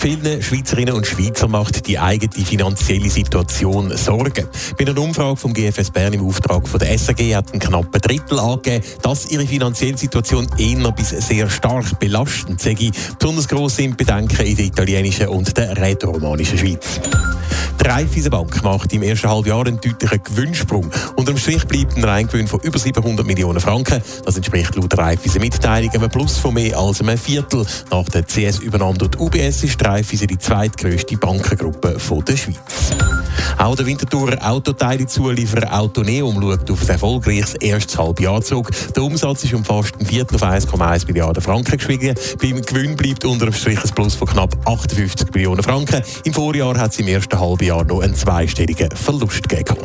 Vielen Schweizerinnen und Schweizer macht die eigene finanzielle Situation Sorgen. Bei einer Umfrage vom GFS Bern im Auftrag von der SAG hat ein knapper Drittel angegeben, dass ihre finanzielle Situation eher bis sehr stark belastend sei. Besonders gross sind Bedenken in der italienischen und der rätoromanischen Schweiz. Die Raiffeisenbank macht im ersten Halbjahr einen deutlichen Gewinnsprung. Unterm Strich bleibt ein Reingewinn von über 700 Millionen Franken. Das entspricht laut Raiffeisen Mitteilung einem Plus von mehr als einem Viertel. Nach der CS-Übernahme durch Ubs ist Raiffeisen die zweitgrößte Bankengruppe der Schweiz. Auch der Winterthurer Autoteile-Zulieferer Autoneum schaut auf ein erfolgreiches erstes Halbjahr zurück. Der Umsatz ist um fast ein Viertel auf 1,1 Milliarden Franken gestiegen. Beim Gewinn bleibt unter dem Strich ein Plus von knapp 58 Millionen Franken. Im Vorjahr hat es im ersten Halbjahr noch einen zweistelligen Verlust gegeben.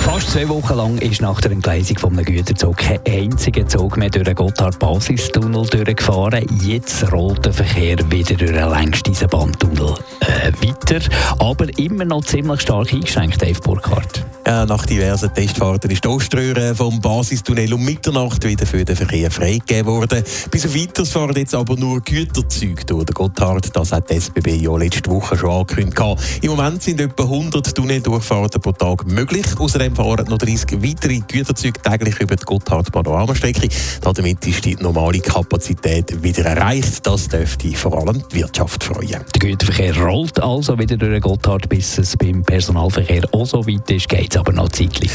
Fast zwei Wochen lang ist nach der Entgleisung von einem Güterzug kein einziger Zug mehr durch den Gotthard-Basistunnel durchgefahren. Jetzt rollt der Verkehr wieder durch den längsten Eisenbahntunnel äh, weiter, aber immer noch ziemlich stark eingeschränkt, Dave Burkhardt. Ja, nach diversen Testfahrten ist die Oströhre vom Basistunnel um Mitternacht wieder für den Verkehr freigegeben worden. Bis auf weiteres fahren jetzt aber nur Güterzüge durch den Gotthard. Das hat die SBB ja letzte Woche schon angekündigt. Im Moment sind etwa 100 Tunneldurchfahrten pro Tag möglich. Außerdem fahren noch 30 weitere Güterzüge täglich über die Gotthard-Panoramastrecke. Damit ist die normale Kapazität wieder erreicht. Das dürfte vor allem die Wirtschaft freuen. Der Güterverkehr rollt also wieder durch den Gotthard, bis es beim Personalverkehr auch so weit ist. Es aber noch zeitlich.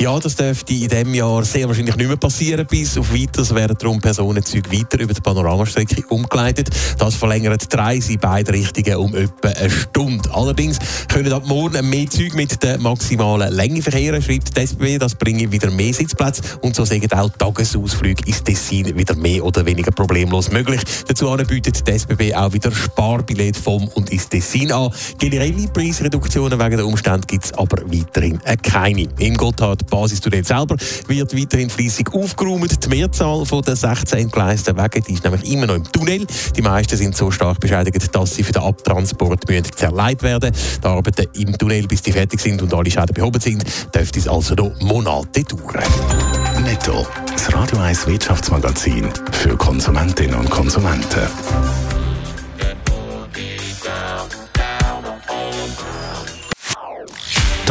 Ja, das dürfte in diesem Jahr sehr wahrscheinlich nicht mehr passieren. Bis auf weiteres werden darum Personenzüge weiter über die Panoramastrecke umgeleitet. Das verlängert die Reise in beide Richtungen um etwa eine Stunde. Allerdings können ab morgen mehr Züge mit der maximalen Länge verkehren, schreibt die SBB. Das bringt wieder mehr Sitzplätze und so sagen auch Tagesausflüge ins Tessin wieder mehr oder weniger problemlos möglich. Dazu bietet die SBB auch wieder Sparbillett vom und ins Tessin an. Generelle Preisreduktionen wegen der Umstände gibt es aber weiterhin keine. Im Gotthard Basistunnel selber wird weiterhin fließig aufgeräumt. Die Mehrzahl der 16 entgleisten Wege ist nämlich immer noch im Tunnel. Die meisten sind so stark beschädigt, dass sie für den Abtransport müssen zerlegt werden Die Arbeiten im Tunnel, bis die fertig sind und alle Schäden behoben sind, dürfte es also noch Monate dauern. Netto, das Radio 1 Wirtschaftsmagazin für Konsumentinnen und Konsumenten.